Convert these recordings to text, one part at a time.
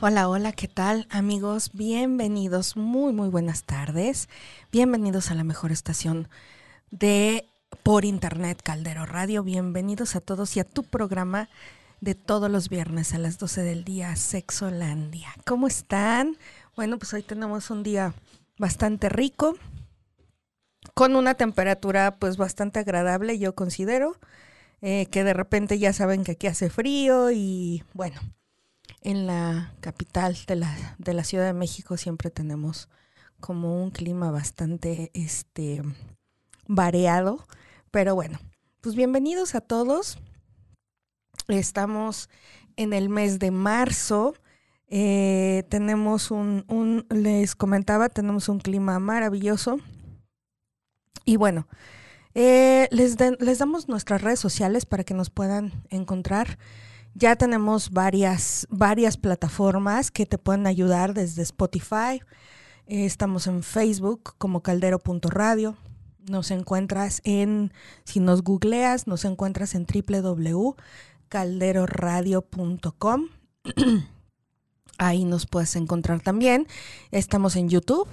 Hola, hola, ¿qué tal amigos? Bienvenidos, muy, muy buenas tardes. Bienvenidos a la mejor estación de por internet Caldero Radio. Bienvenidos a todos y a tu programa de todos los viernes a las 12 del día, Sexolandia. ¿Cómo están? Bueno, pues hoy tenemos un día bastante rico, con una temperatura pues bastante agradable, yo considero, eh, que de repente ya saben que aquí hace frío y bueno, en la capital de la, de la Ciudad de México siempre tenemos como un clima bastante este variado, pero bueno, pues bienvenidos a todos. Estamos en el mes de marzo. Eh, tenemos un, un, les comentaba, tenemos un clima maravilloso. Y bueno, eh, les, les damos nuestras redes sociales para que nos puedan encontrar. Ya tenemos varias, varias plataformas que te pueden ayudar desde Spotify. Eh, estamos en Facebook como caldero.radio. Nos encuentras en, si nos googleas, nos encuentras en www.calderoradio.com. Ahí nos puedes encontrar también. Estamos en YouTube,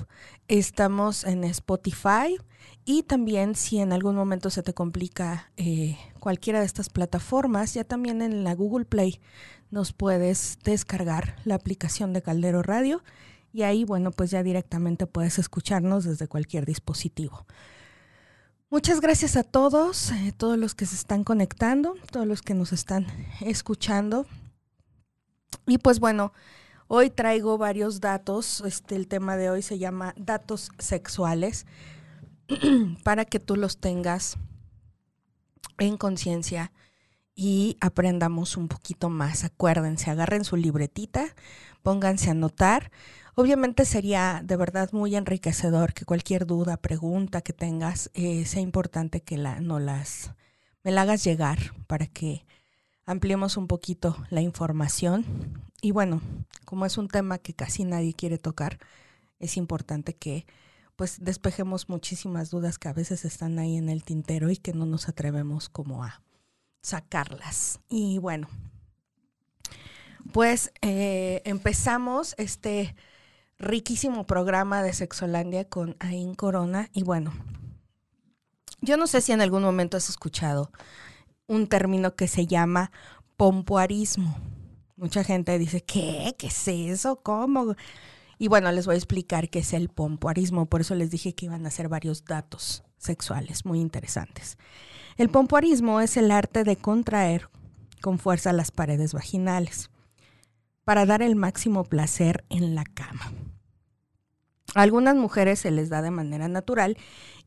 estamos en Spotify y también si en algún momento se te complica eh, cualquiera de estas plataformas, ya también en la Google Play nos puedes descargar la aplicación de Caldero Radio y ahí, bueno, pues ya directamente puedes escucharnos desde cualquier dispositivo. Muchas gracias a todos, eh, todos los que se están conectando, todos los que nos están escuchando. Y pues bueno, hoy traigo varios datos. Este, el tema de hoy se llama datos sexuales para que tú los tengas en conciencia y aprendamos un poquito más. Acuérdense, agarren su libretita, pónganse a anotar. Obviamente sería de verdad muy enriquecedor que cualquier duda, pregunta que tengas, eh, sea importante que la, no las, me la hagas llegar para que ampliemos un poquito la información. Y bueno, como es un tema que casi nadie quiere tocar, es importante que pues despejemos muchísimas dudas que a veces están ahí en el tintero y que no nos atrevemos como a sacarlas. Y bueno, pues eh, empezamos este riquísimo programa de Sexolandia con Ain Corona y bueno, yo no sé si en algún momento has escuchado un término que se llama pompoarismo. Mucha gente dice, ¿qué? ¿Qué es eso? ¿Cómo? Y bueno, les voy a explicar qué es el pompoarismo, por eso les dije que iban a ser varios datos sexuales muy interesantes. El pompoarismo es el arte de contraer con fuerza las paredes vaginales para dar el máximo placer en la cama. A algunas mujeres se les da de manera natural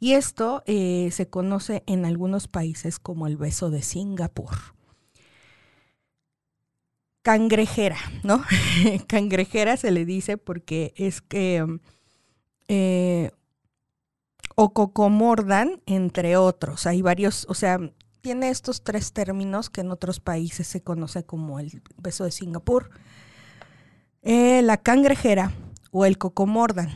y esto eh, se conoce en algunos países como el beso de Singapur cangrejera, ¿no? cangrejera se le dice porque es que eh, o cocomordan, entre otros. Hay varios, o sea, tiene estos tres términos que en otros países se conoce como el beso de Singapur, eh, la cangrejera o el cocomordan.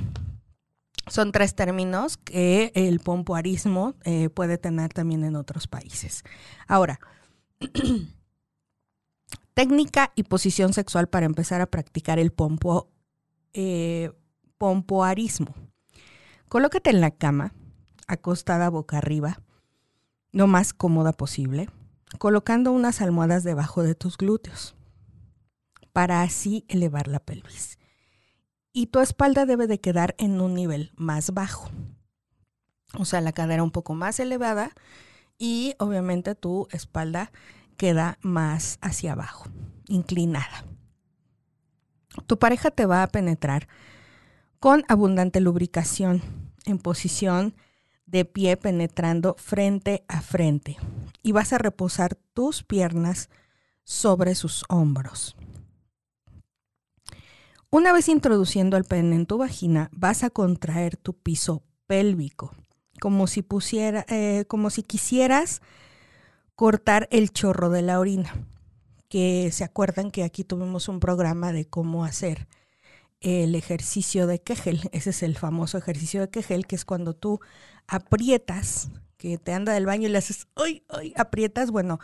Son tres términos que el pompoarismo eh, puede tener también en otros países. Ahora, Técnica y posición sexual para empezar a practicar el pompo, eh, pompoarismo. Colócate en la cama, acostada boca arriba, lo más cómoda posible, colocando unas almohadas debajo de tus glúteos, para así elevar la pelvis. Y tu espalda debe de quedar en un nivel más bajo. O sea, la cadera un poco más elevada y obviamente tu espalda queda más hacia abajo, inclinada. Tu pareja te va a penetrar con abundante lubricación en posición de pie penetrando frente a frente y vas a reposar tus piernas sobre sus hombros. Una vez introduciendo el pene en tu vagina, vas a contraer tu piso pélvico, como si, pusiera, eh, como si quisieras cortar el chorro de la orina. Que se acuerdan que aquí tuvimos un programa de cómo hacer el ejercicio de Kegel. Ese es el famoso ejercicio de Kegel, que es cuando tú aprietas que te anda del baño y le haces, ¡ay, ay! Aprietas, bueno,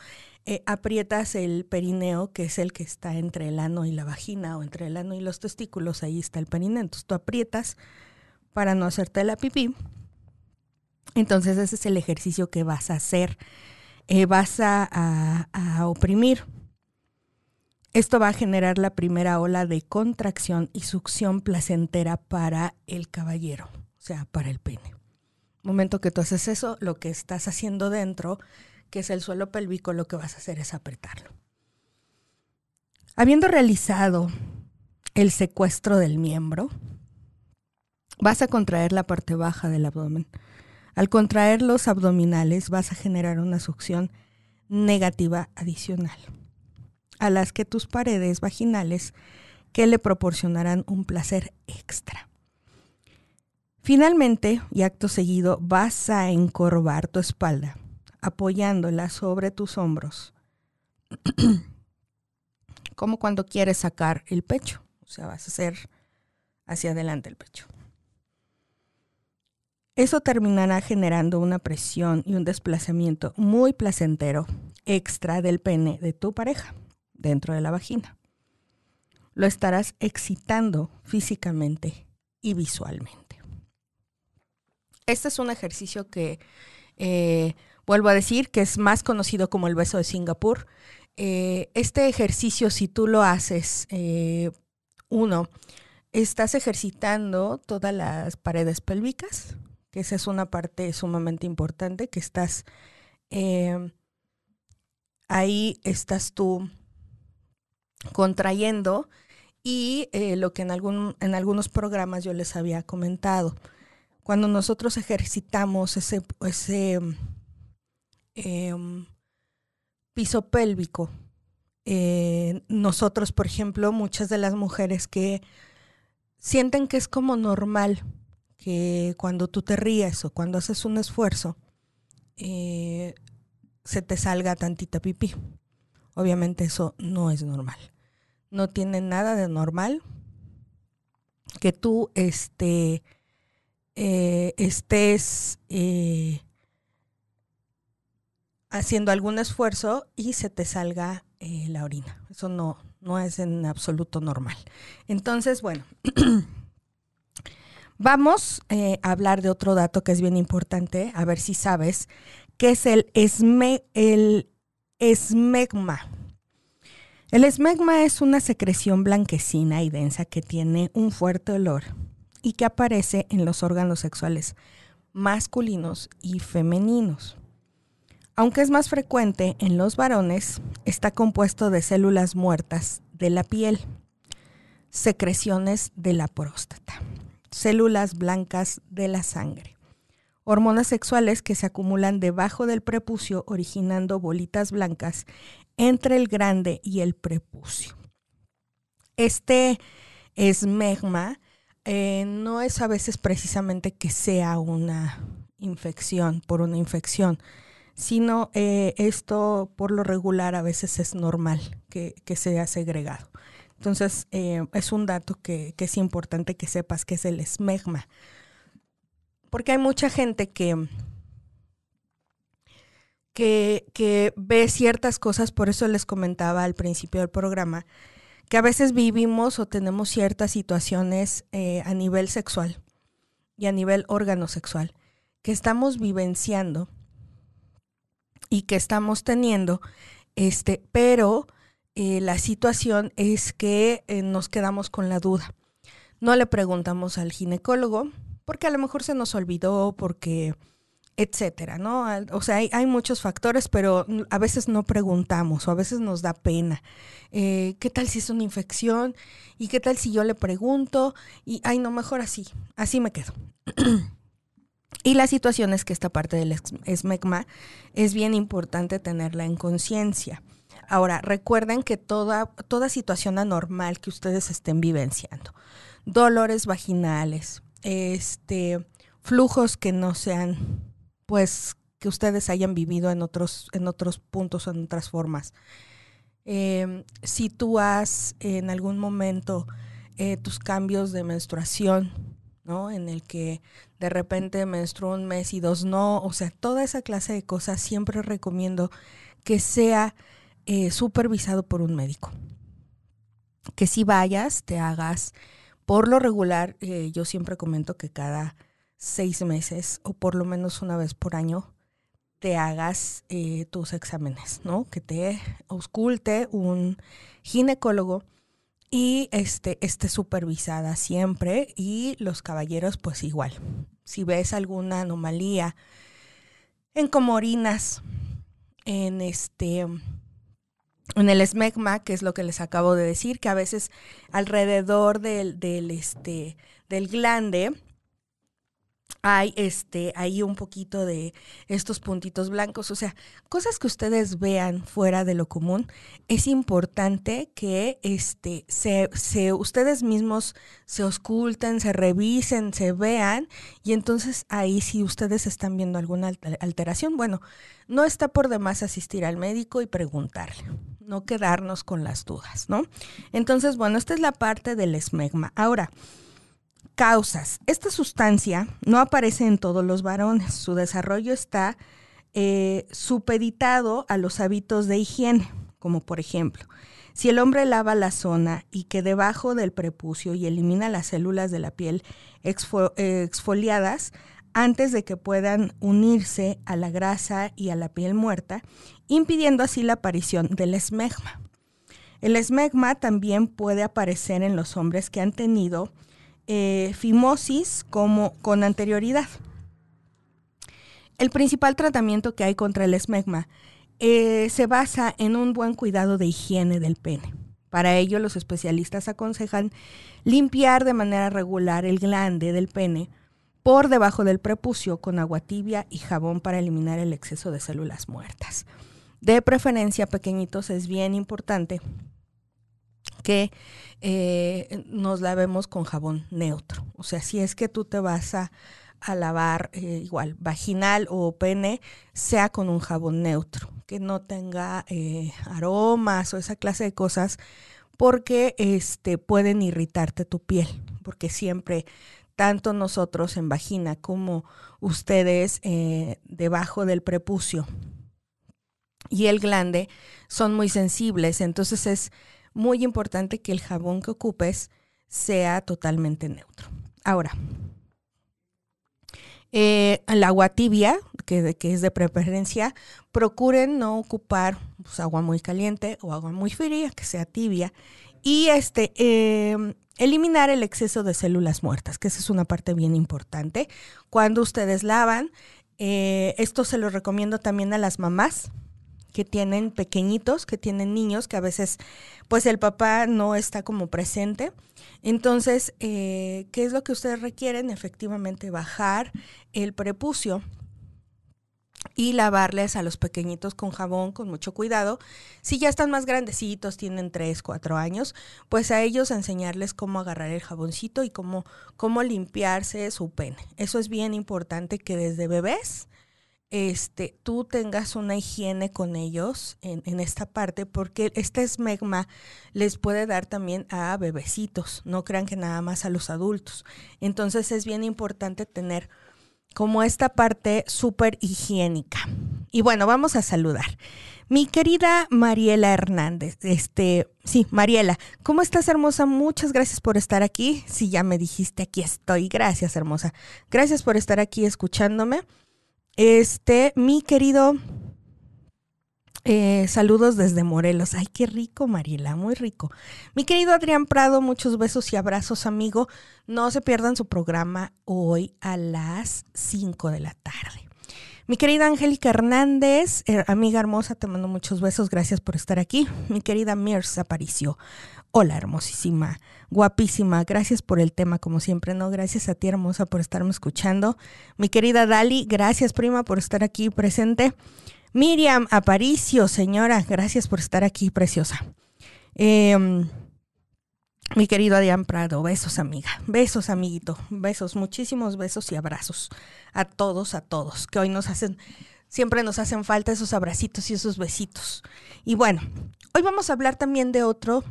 eh, aprietas el perineo, que es el que está entre el ano y la vagina, o entre el ano y los testículos, ahí está el perineo. Entonces tú aprietas para no hacerte la pipí. Entonces ese es el ejercicio que vas a hacer. Eh, vas a, a oprimir. Esto va a generar la primera ola de contracción y succión placentera para el caballero, o sea, para el pene. Momento que tú haces eso, lo que estás haciendo dentro que es el suelo pélvico, lo que vas a hacer es apretarlo. Habiendo realizado el secuestro del miembro, vas a contraer la parte baja del abdomen. Al contraer los abdominales vas a generar una succión negativa adicional, a las que tus paredes vaginales que le proporcionarán un placer extra. Finalmente, y acto seguido, vas a encorvar tu espalda apoyándola sobre tus hombros, como cuando quieres sacar el pecho, o sea, vas a hacer hacia adelante el pecho. Eso terminará generando una presión y un desplazamiento muy placentero extra del pene de tu pareja dentro de la vagina. Lo estarás excitando físicamente y visualmente. Este es un ejercicio que eh, Vuelvo a decir que es más conocido como el beso de Singapur. Eh, este ejercicio, si tú lo haces, eh, uno, estás ejercitando todas las paredes pélvicas, que esa es una parte sumamente importante, que estás eh, ahí, estás tú contrayendo y lo que en, algún, en algunos programas yo les había comentado. Cuando nosotros ejercitamos ese, ese Em, piso pélvico. Eh, nosotros, por ejemplo, muchas de las mujeres que sienten que es como normal que cuando tú te ríes o cuando haces un esfuerzo, eh, se te salga tantita pipí. Obviamente eso no es normal. No tiene nada de normal que tú este, eh, estés haciendo algún esfuerzo y se te salga eh, la orina. Eso no, no es en absoluto normal. Entonces, bueno, vamos eh, a hablar de otro dato que es bien importante, a ver si sabes, que es el, el esmegma. El esmegma es una secreción blanquecina y densa que tiene un fuerte olor y que aparece en los órganos sexuales masculinos y femeninos. Aunque es más frecuente en los varones, está compuesto de células muertas de la piel, secreciones de la próstata, células blancas de la sangre, hormonas sexuales que se acumulan debajo del prepucio originando bolitas blancas entre el grande y el prepucio. Este esmegma eh, no es a veces precisamente que sea una infección, por una infección, sino eh, esto por lo regular a veces es normal que, sea segregado. Entonces, eh, es un dato que, es importante que sepas que es el esmegma. Porque hay mucha gente que, que, ve ciertas cosas, por eso les comentaba al principio del programa, que a veces vivimos o tenemos ciertas situaciones eh, a nivel sexual y a nivel órgano sexual que estamos vivenciando y que estamos teniendo, este, pero eh, la situación es que eh, nos quedamos con la duda. No le preguntamos al ginecólogo porque a lo mejor se nos olvidó, porque etcétera, ¿no? O sea, hay, muchos factores, pero a veces no preguntamos o a veces nos da pena. Eh, ¿Qué tal si es una infección? ¿Y qué tal si yo le pregunto? Y, ay, no, mejor así, así me quedo. Y la situación es que esta parte del esmegma es bien importante tenerla en conciencia. Ahora, recuerden que toda, toda situación anormal que ustedes estén vivenciando, dolores vaginales, este, flujos que no sean, pues, que ustedes hayan vivido en otros, en otros puntos o en otras formas. Em, si tú has en algún momento eh, tus cambios de menstruación, ¿no? En el que de repente menstruo un mes y dos no, o sea, toda esa clase de cosas siempre recomiendo que sea eh, supervisado por un médico. Que si vayas, te hagas, por lo regular, eh, yo siempre comento que cada seis meses o por lo menos una vez por año te hagas eh, tus exámenes, ¿no? Que te ausculte un ginecólogo y este, esté supervisada siempre y los caballeros pues igual. Si ves alguna anomalía en comorinas, en este en el esmegma, que es lo que les acabo de decir, que a veces alrededor del, del, este, del glande hay este ahí un poquito de estos puntitos blancos, o sea, cosas que ustedes vean fuera de lo común, es importante que este se, se ustedes mismos se oculten, se revisen, se vean y entonces ahí si ustedes están viendo alguna alteración, bueno, no está por demás asistir al médico y preguntarle, no quedarnos con las dudas, ¿no? Entonces, bueno, esta es la parte del esmegma. Ahora, Causas. Esta sustancia no aparece en todos los varones. Su desarrollo está eh, supeditado a los hábitos de higiene, como por ejemplo, si el hombre lava la zona y que debajo del prepucio y elimina las células de la piel exfoliadas antes de que puedan unirse a la grasa y a la piel muerta, impidiendo así la aparición del esmegma. El esmegma también puede aparecer en los hombres que han tenido eh, fimosis como con anterioridad. El principal tratamiento que hay contra el esmegma eh, se basa en un buen cuidado de higiene del pene. Para ello, los especialistas aconsejan limpiar de manera regular el glande del pene por debajo del prepucio con agua tibia y jabón para eliminar el exceso de células muertas. De preferencia, pequeñitos, es bien importante que eh, nos lavemos con jabón neutro. O sea, si es que tú te vas a, lavar eh, igual vaginal o pene, sea con un jabón neutro, que no tenga eh, aromas o esa clase de cosas, porque este, pueden irritarte tu piel, porque siempre tanto nosotros en vagina como ustedes debajo del prepucio y el glande son muy sensibles, entonces es muy importante que el jabón que ocupes sea totalmente neutro. Ahora, eh, el agua tibia, que, que, es de preferencia, procuren no ocupar pues, agua muy caliente o agua muy fría, que sea tibia. Y este, em, eliminar el exceso de células muertas, que esa es una parte bien importante. Cuando ustedes lavan, eh, esto se lo recomiendo también a las mamás, que tienen pequeñitos, que tienen niños, que a veces pues el papá no está como presente. Entonces, eh, ¿qué es lo que ustedes requieren? Efectivamente, bajar el prepucio y lavarles a los pequeñitos con jabón con mucho cuidado. Si ya están más grandecitos, tienen 3, 4 años, pues a ellos enseñarles cómo agarrar el jaboncito y cómo, cómo limpiarse su pene. Eso es bien importante que desde bebés este, tú tengas una higiene con ellos en, esta parte, porque este esmegma les puede dar también a bebecitos, no crean que nada más a los adultos. Entonces es bien importante tener como esta parte súper higiénica. Y bueno, vamos a saludar. Mi querida Mariela Hernández, este, sí, Mariela, ¿cómo estás hermosa? Muchas gracias por estar aquí. Si ya me dijiste, aquí estoy. Gracias, hermosa. Gracias por estar aquí escuchándome. Este, mi querido, eh, saludos desde Morelos. Ay, qué rico, Mariela, muy rico. Mi querido Adrián Prado, muchos besos y abrazos, amigo. No se pierdan su programa hoy a las 5 de la tarde. Mi querida Angélica Hernández, amiga hermosa, te mando muchos besos. Gracias por estar aquí. Mi querida Mirs apareció. Hola, hermosísima, guapísima. Gracias por el tema, como siempre, ¿no? Gracias a ti, hermosa, por estarme escuchando. Mi querida Dali, gracias, prima, por estar aquí presente. Miriam Aparicio, señora, gracias por estar aquí, preciosa. Em, mi querido Adrián Prado, besos, amiga. Besos, amiguito. Besos, muchísimos besos y abrazos. A todos, a todos, que hoy nos hacen, siempre nos hacen falta esos abracitos y esos besitos. Y bueno, hoy vamos a hablar también de otro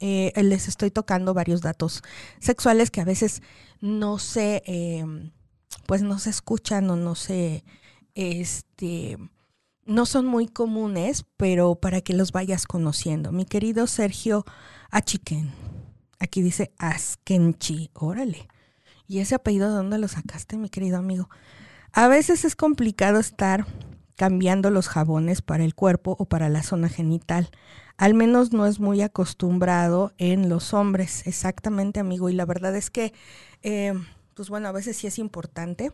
eh, les estoy tocando varios datos sexuales que a veces no se, em, pues no se escuchan o no se, este, no son muy comunes, pero para que los vayas conociendo. Mi querido Sergio Achiquen, aquí dice Askenchi, órale. ¿Y ese apellido de dónde lo sacaste, mi querido amigo? A veces es complicado estar cambiando los jabones para el cuerpo o para la zona genital. Al menos no es muy acostumbrado en los hombres, exactamente, amigo. Y la verdad es que, eh, pues bueno, a veces sí es importante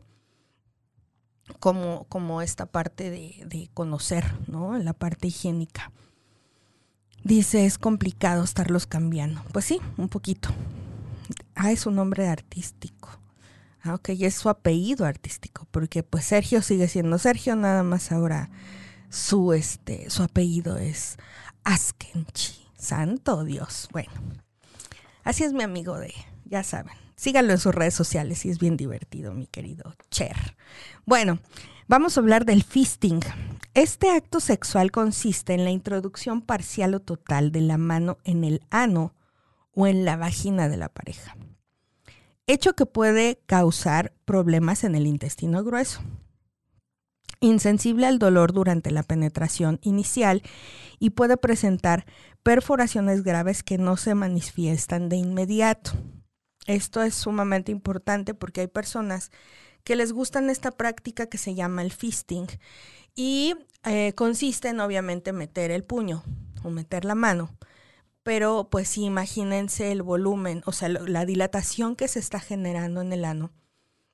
como, como esta parte de, de conocer, ¿no? La parte higiénica. Dice, es complicado estarlos cambiando. Pues sí, un poquito. Ah, es un nombre artístico. Ah, ok, es su apellido artístico, porque pues Sergio sigue siendo Sergio, nada más ahora su, este, su apellido es Askenchi. Santo Dios. Bueno, así es mi amigo de, ya saben, Síganlo en sus redes sociales y es bien divertido, mi querido Cher. Bueno, vamos a hablar del fisting. Este acto sexual consiste en la introducción parcial o total de la mano en el ano o en la vagina de la pareja. Hecho que puede causar problemas en el intestino grueso. Insensible al dolor durante la penetración inicial y puede presentar perforaciones graves que no se manifiestan de inmediato. Esto es sumamente importante porque hay personas que les gustan esta práctica que se llama el fisting y eh, consiste en obviamente meter el puño o meter la mano. Pero pues sí, imagínense el volumen, o sea, la dilatación que se está generando en el ano,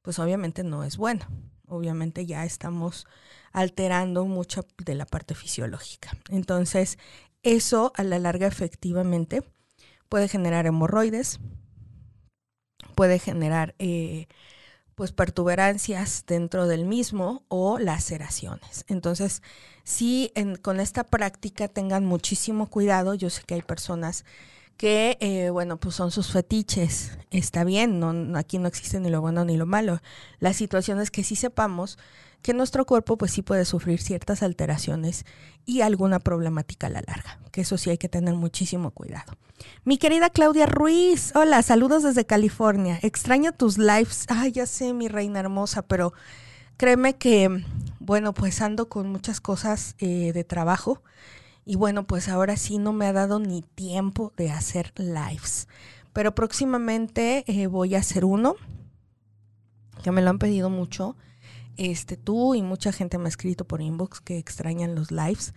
pues obviamente no es buena. Obviamente ya estamos alterando mucho de la parte fisiológica. Entonces, eso a la larga efectivamente puede generar hemorroides, puede generar eh, pues pertuberancias dentro del mismo o laceraciones. Entonces, sí, con esta práctica tengan muchísimo cuidado. Yo sé que hay personas que, eh, bueno, pues son sus fetiches. Está bien, no, aquí no existe ni lo bueno ni lo malo. La situación es que sí sepamos que nuestro cuerpo pues sí puede sufrir ciertas alteraciones y alguna problemática a la larga, que eso sí hay que tener muchísimo cuidado. Mi querida Claudia Ruiz, hola, saludos desde California. Extraño tus lives. Ay, ya sé, mi reina hermosa, pero créeme que, bueno, pues ando con muchas cosas eh, de trabajo y bueno, pues ahora sí no me ha dado ni tiempo de hacer lives. Pero próximamente eh, voy a hacer uno, que me lo han pedido mucho este, tú y mucha gente me ha escrito por inbox que extrañan los lives.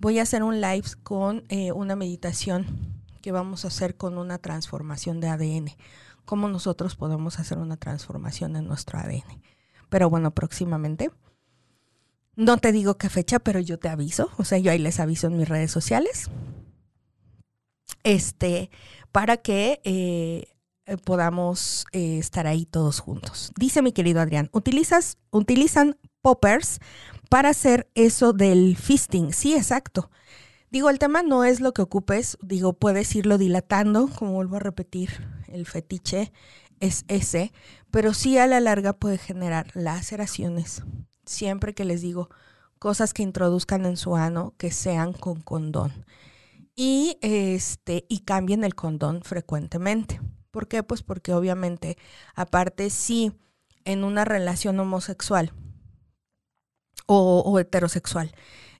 Voy a hacer un live con eh, una meditación que vamos a hacer con una transformación de ADN. Cómo nosotros podemos hacer una transformación en nuestro ADN. Pero bueno, próximamente. No te digo qué fecha, pero yo te aviso. O sea, yo ahí les aviso en mis redes sociales. Este, para que eh, podamos eh, estar ahí todos juntos. Dice mi querido Adrián, ¿utilizas, utilizan poppers para hacer eso del fisting. Sí, exacto. Digo, el tema no es lo que ocupes, digo, puedes irlo dilatando, como vuelvo a repetir, el fetiche es ese, pero sí a la larga puede generar laceraciones. Siempre que les digo cosas que introduzcan en su ano que sean con condón. Y este y cambien el condón frecuentemente. ¿Por qué? Pues porque obviamente, aparte si en una relación homosexual o, heterosexual,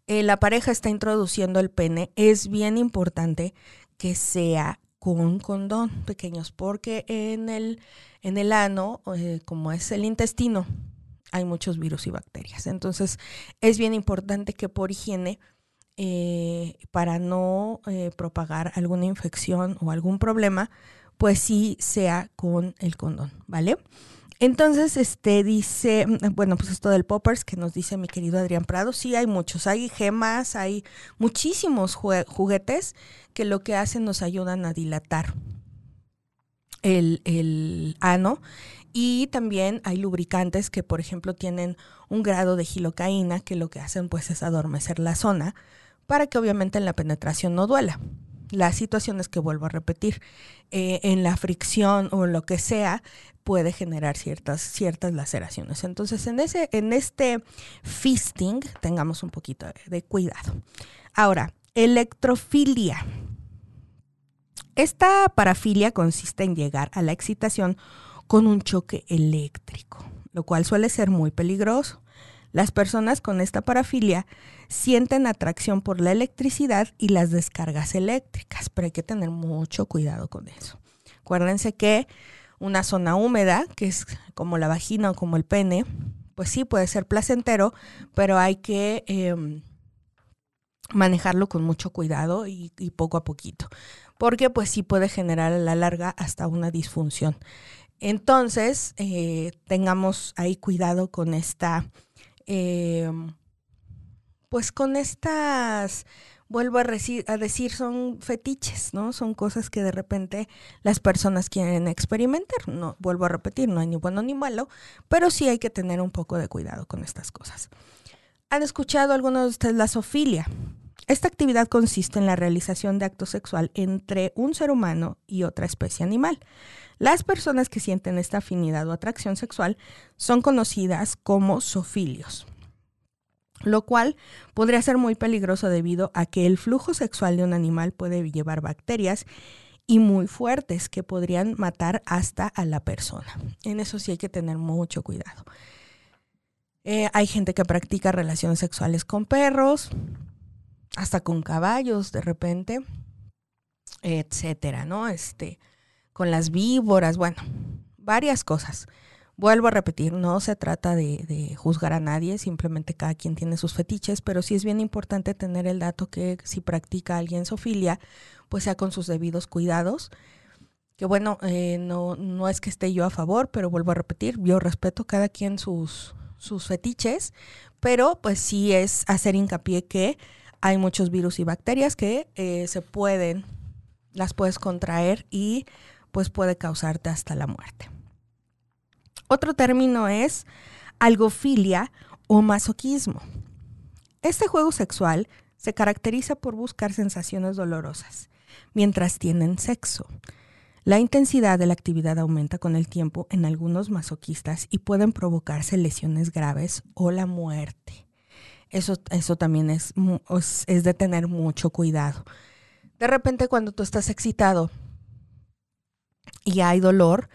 eh, la pareja está introduciendo el pene, es bien importante que sea con condón pequeños, porque en el, en el ano, eh, como es el intestino, hay muchos virus y bacterias. Entonces, es bien importante que por higiene, eh, para no propagar alguna infección o algún problema, pues sí sea con el condón, ¿vale? Entonces, este dice, bueno, pues esto del poppers que nos dice mi querido Adrián Prado, sí hay muchos, hay gemas, hay muchísimos juguetes que lo que hacen nos ayudan a dilatar el, el ano. Y también hay lubricantes que, por ejemplo, tienen un grado de gilocaína que lo que hacen pues es adormecer la zona para que obviamente en la penetración no duela las situaciones que vuelvo a repetir, eh, en la fricción o lo que sea, puede generar ciertas, ciertas laceraciones. Entonces, en, ese, en este fisting, tengamos un poquito de, cuidado. Ahora, electrofilia. Esta parafilia consiste en llegar a la excitación con un choque eléctrico, lo cual suele ser muy peligroso. Las personas con esta parafilia sienten atracción por la electricidad y las descargas eléctricas, pero hay que tener mucho cuidado con eso. Acuérdense que una zona húmeda, que es como la vagina o como el pene, pues sí puede ser placentero, pero hay que em, manejarlo con mucho cuidado y, poco a poquito, porque pues sí puede generar a la larga hasta una disfunción. Entonces, eh, tengamos ahí cuidado con esta, em, pues con estas vuelvo a, decir, son fetiches, ¿no? Son cosas que de repente las personas quieren experimentar. No, vuelvo a repetir, no hay ni bueno ni malo, pero sí hay que tener un poco de cuidado con estas cosas. ¿Han escuchado algunos de ustedes la zoofilia? Esta actividad consiste en la realización de acto sexual entre un ser humano y otra especie animal. Las personas que sienten esta afinidad o atracción sexual son conocidas como zoofilios lo cual podría ser muy peligroso debido a que el flujo sexual de un animal puede llevar bacterias y muy fuertes que podrían matar hasta a la persona. En eso sí hay que tener mucho cuidado. Eh, hay gente que practica relaciones sexuales con perros, hasta con caballos de repente, etcétera, ¿no? Este, con las víboras, bueno, varias cosas. Vuelvo a repetir, no se trata de, juzgar a nadie, simplemente cada quien tiene sus fetiches, pero sí es bien importante tener el dato que si practica alguien sofilia, pues sea con sus debidos cuidados. Que bueno, eh, no, no es que esté yo a favor, pero vuelvo a repetir, yo respeto cada quien sus, sus fetiches, pero pues sí es hacer hincapié que hay muchos virus y bacterias que eh, se pueden, las puedes contraer y pues puede causarte hasta la muerte. Otro término es algofilia o masoquismo. Este juego sexual se caracteriza por buscar sensaciones dolorosas mientras tienen sexo. La intensidad de la actividad aumenta con el tiempo en algunos masoquistas y pueden provocarse lesiones graves o la muerte. Eso, eso también es, es de tener mucho cuidado. De repente cuando tú estás excitado y hay dolor,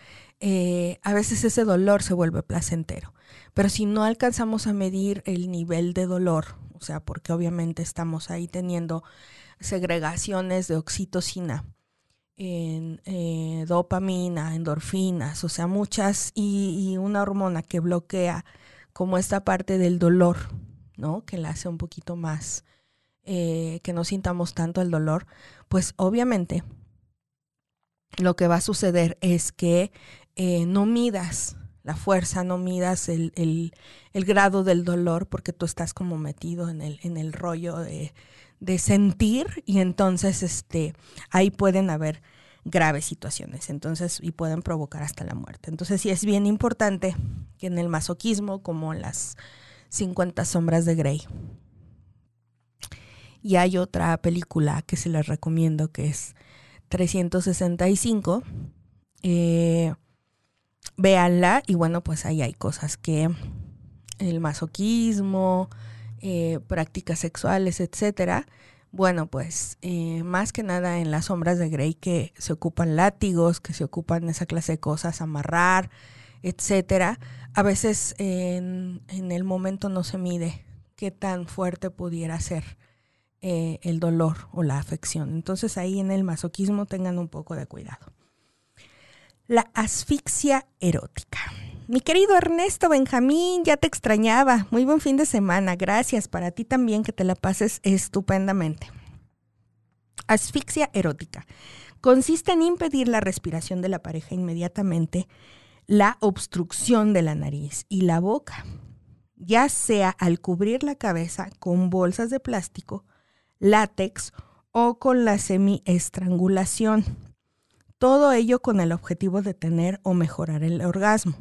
eh, a veces ese dolor se vuelve placentero. Pero si no alcanzamos a medir el nivel de dolor, o sea, porque obviamente estamos ahí teniendo segregaciones de oxitocina, en, eh, dopamina, endorfinas, o sea, muchas, y, una hormona que bloquea como esta parte del dolor, ¿no? Que la hace un poquito más, eh, que no sintamos tanto el dolor, pues obviamente lo que va a suceder es que eh, no midas la fuerza, no midas el, el, grado del dolor porque tú estás como metido en el, en el rollo de, de, sentir y entonces este, ahí pueden haber graves situaciones entonces y pueden provocar hasta la muerte. Entonces sí es bien importante que en el masoquismo como en las 50 sombras de Grey y hay otra película que se les recomiendo que es 365 eh, véanla y bueno, pues ahí hay cosas que el masoquismo, eh, prácticas sexuales, etcétera. Bueno, pues eh, más que nada en las sombras de Grey que se ocupan látigos, que se ocupan esa clase de cosas, amarrar, etcétera. A veces en, el momento no se mide qué tan fuerte pudiera ser eh, el dolor o la afección. Entonces ahí en el masoquismo tengan un poco de cuidado la asfixia erótica. Mi querido Ernesto Benjamín, ya te extrañaba. Muy buen fin de semana. Gracias. Para ti también que te la pases estupendamente. Asfixia erótica. Consiste en impedir la respiración de la pareja inmediatamente, la obstrucción de la nariz y la boca, ya sea al cubrir la cabeza con bolsas de plástico, látex o con la semiestrangulación todo ello con el objetivo de tener o mejorar el orgasmo.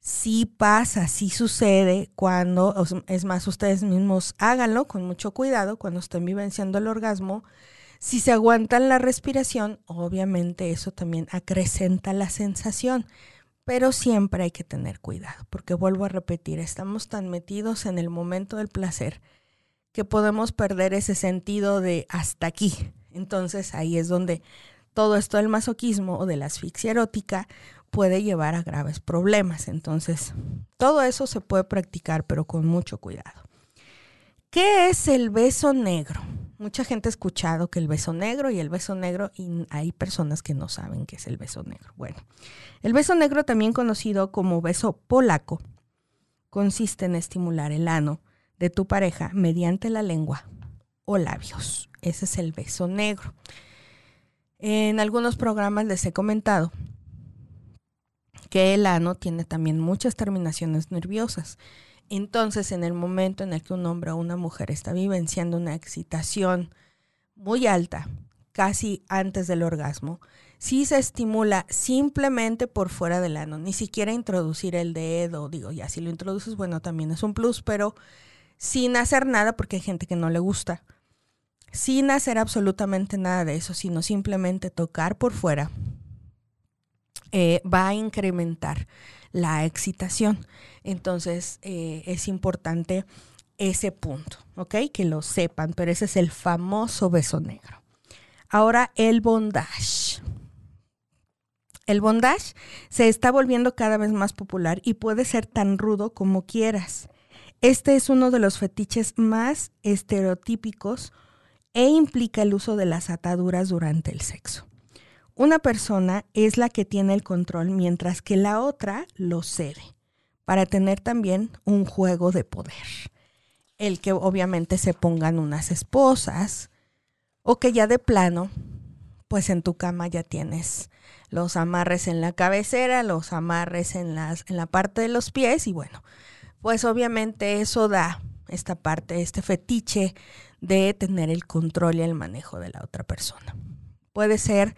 Sí pasa, sí sucede cuando, es más, ustedes mismos háganlo con mucho cuidado cuando estén vivenciando el orgasmo. Si se aguantan la respiración, obviamente eso también acrecenta la sensación, pero siempre hay que tener cuidado, porque vuelvo a repetir, estamos tan metidos en el momento del placer que podemos perder ese sentido de hasta aquí. Entonces ahí es donde todo esto del masoquismo o de la asfixia erótica puede llevar a graves problemas. Entonces, todo eso se puede practicar, pero con mucho cuidado. ¿Qué es el beso negro? Mucha gente ha escuchado que el beso negro y el beso negro, y hay personas que no saben qué es el beso negro. Bueno, el beso negro, también conocido como beso polaco, consiste en estimular el ano de tu pareja mediante la lengua o labios. Ese es el beso negro. En algunos programas les he comentado que el ano tiene también muchas terminaciones nerviosas. Entonces, en el momento en el que un hombre o una mujer está vivenciando una excitación muy alta, casi antes del orgasmo, si se estimula simplemente por fuera del ano, ni siquiera introducir el dedo, digo, ya si lo introduces, bueno, también es un plus, pero sin hacer nada, porque hay gente que no le gusta sin hacer absolutamente nada de eso, sino simplemente tocar por fuera, eh, va a incrementar la excitación. Entonces eh, es importante ese punto, ¿ok? Que lo sepan, pero ese es el famoso beso negro. Ahora el bondage. El bondage se está volviendo cada vez más popular y puede ser tan rudo como quieras. Este es uno de los fetiches más estereotípicos e implica el uso de las ataduras durante el sexo. Una persona es la que tiene el control mientras que la otra lo cede, para tener también un juego de poder. El que obviamente se pongan unas esposas o que ya de plano, pues en tu cama ya tienes los amarres en la cabecera, los amarres en, las, en la parte de los pies y bueno, pues obviamente eso da esta parte, este fetiche de tener el control y el manejo de la otra persona. Puede ser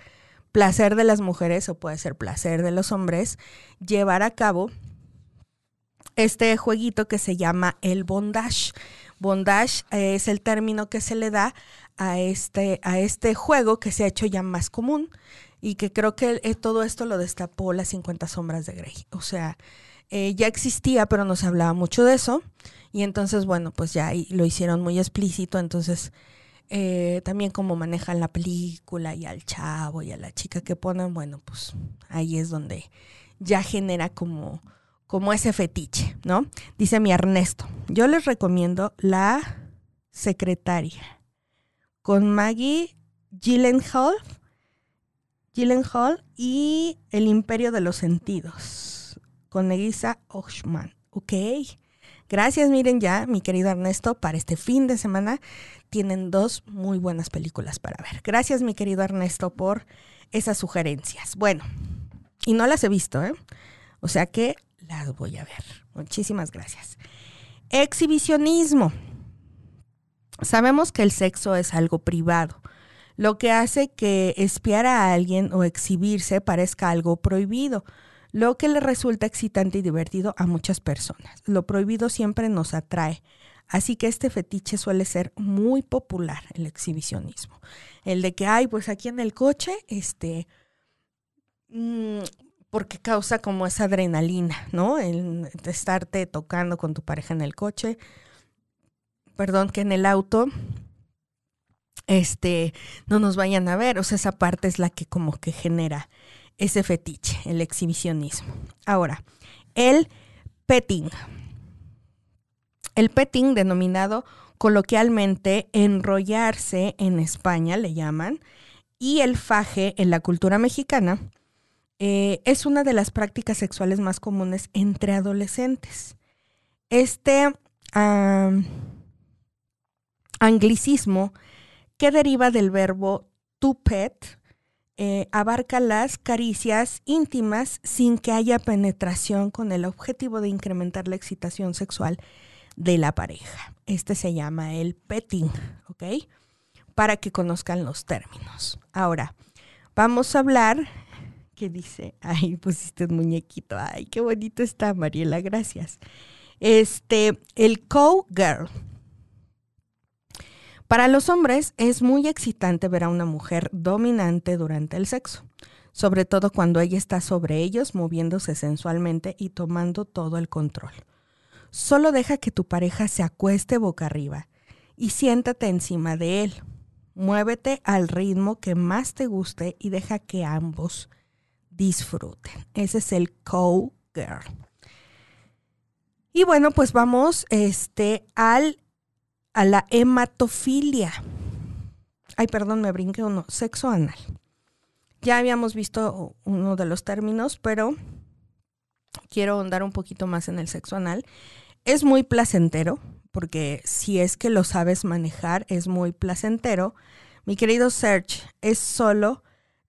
placer de las mujeres o puede ser placer de los hombres llevar a cabo este jueguito que se llama el bondage. Bondage es el término que se le da a este, a este juego que se ha hecho ya más común y que creo que eh, todo esto lo destapó las 50 sombras de Grey. O sea, eh, ya existía, pero no se hablaba mucho de eso. Y entonces, bueno, pues ya lo hicieron muy explícito. Entonces, eh, también como manejan la película y al chavo y a la chica que ponen, bueno, pues ahí es donde ya genera como, como ese fetiche, ¿no? Dice mi Ernesto, yo les recomiendo La Secretaria con Maggie Gyllenhaal, Gyllenhaal y El Imperio de los Sentidos con Elisa Oshman, ¿ok? Gracias, miren ya, mi querido Ernesto, para este fin de semana tienen dos muy buenas películas para ver. Gracias, mi querido Ernesto, por esas sugerencias. Bueno, y no las he visto, ¿eh? O sea que las voy a ver. Muchísimas gracias. Exhibicionismo. Sabemos que el sexo es algo privado, lo que hace que espiar a alguien o exhibirse parezca algo prohibido lo que le resulta excitante y divertido a muchas personas. Lo prohibido siempre nos atrae. Así que este fetiche suele ser muy popular, el exhibicionismo. El de que, ay, pues aquí en el coche, este, mm, porque causa como esa adrenalina, ¿no? El estarte tocando con tu pareja en el coche, perdón, que en el auto, este, no nos vayan a ver, o sea, esa parte es la que como que genera ese fetiche, el exhibicionismo. Ahora, el petting. El petting, denominado coloquialmente enrollarse en España, le llaman, y el faje en la cultura mexicana, eh, es una de las prácticas sexuales más comunes entre adolescentes. Este anglicismo que deriva del verbo to pet, eh, abarca las caricias íntimas sin que haya penetración con el objetivo de incrementar la excitación sexual de la pareja. Este se llama el petting, ¿ok? Para que conozcan los términos. Ahora, vamos a hablar, ¿qué dice? Ay, pusiste un muñequito. Ay, qué bonito está, Mariela, gracias. Este, el co-girl. Para los hombres es muy excitante ver a una mujer dominante durante el sexo, sobre todo cuando ella está sobre ellos moviéndose sensualmente y tomando todo el control. Solo deja que tu pareja se acueste boca arriba y siéntate encima de él. Muévete al ritmo que más te guste y deja que ambos disfruten. Ese es el co-girl. Y bueno, pues vamos este, al, a la hematofilia. Ay, perdón, me brinqué uno. Sexo anal. Ya habíamos visto uno de los términos, pero quiero ahondar un poquito más en el sexo anal. Es muy placentero, porque si es que lo sabes manejar, es muy placentero. Mi querido Serge, es solo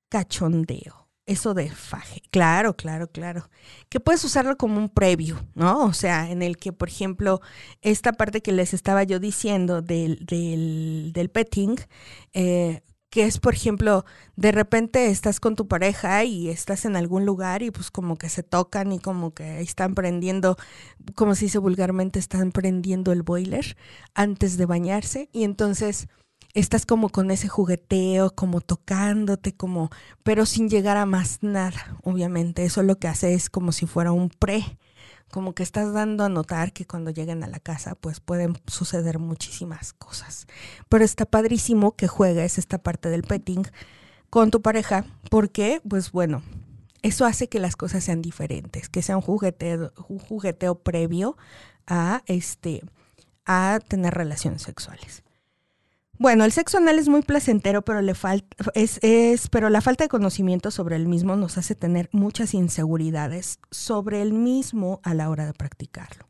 cachondeo eso de faje. Claro, claro, claro. Que puedes usarlo como un preview, ¿no? O sea, en el que, por ejemplo, esta parte que les estaba yo diciendo del, del, del petting, eh, que es, por ejemplo, de repente estás con tu pareja y estás en algún lugar y pues como que se tocan y como que están prendiendo, como se dice vulgarmente, están prendiendo el boiler antes de bañarse y entonces estás como con ese jugueteo, como tocándote, como, pero sin llegar a más nada, obviamente. Eso lo que hace es como si fuera un pre, como que estás dando a notar que cuando lleguen a la casa, pues pueden suceder muchísimas cosas. Pero está padrísimo que juegues esta parte del petting con tu pareja, porque, pues bueno, eso hace que las cosas sean diferentes, que sea un jugueteo, un jugueteo previo a este a tener relaciones sexuales. Bueno, el sexo anal es muy placentero, pero le es, es, pero la falta de conocimiento sobre el mismo nos hace tener muchas inseguridades sobre el mismo a la hora de practicarlo.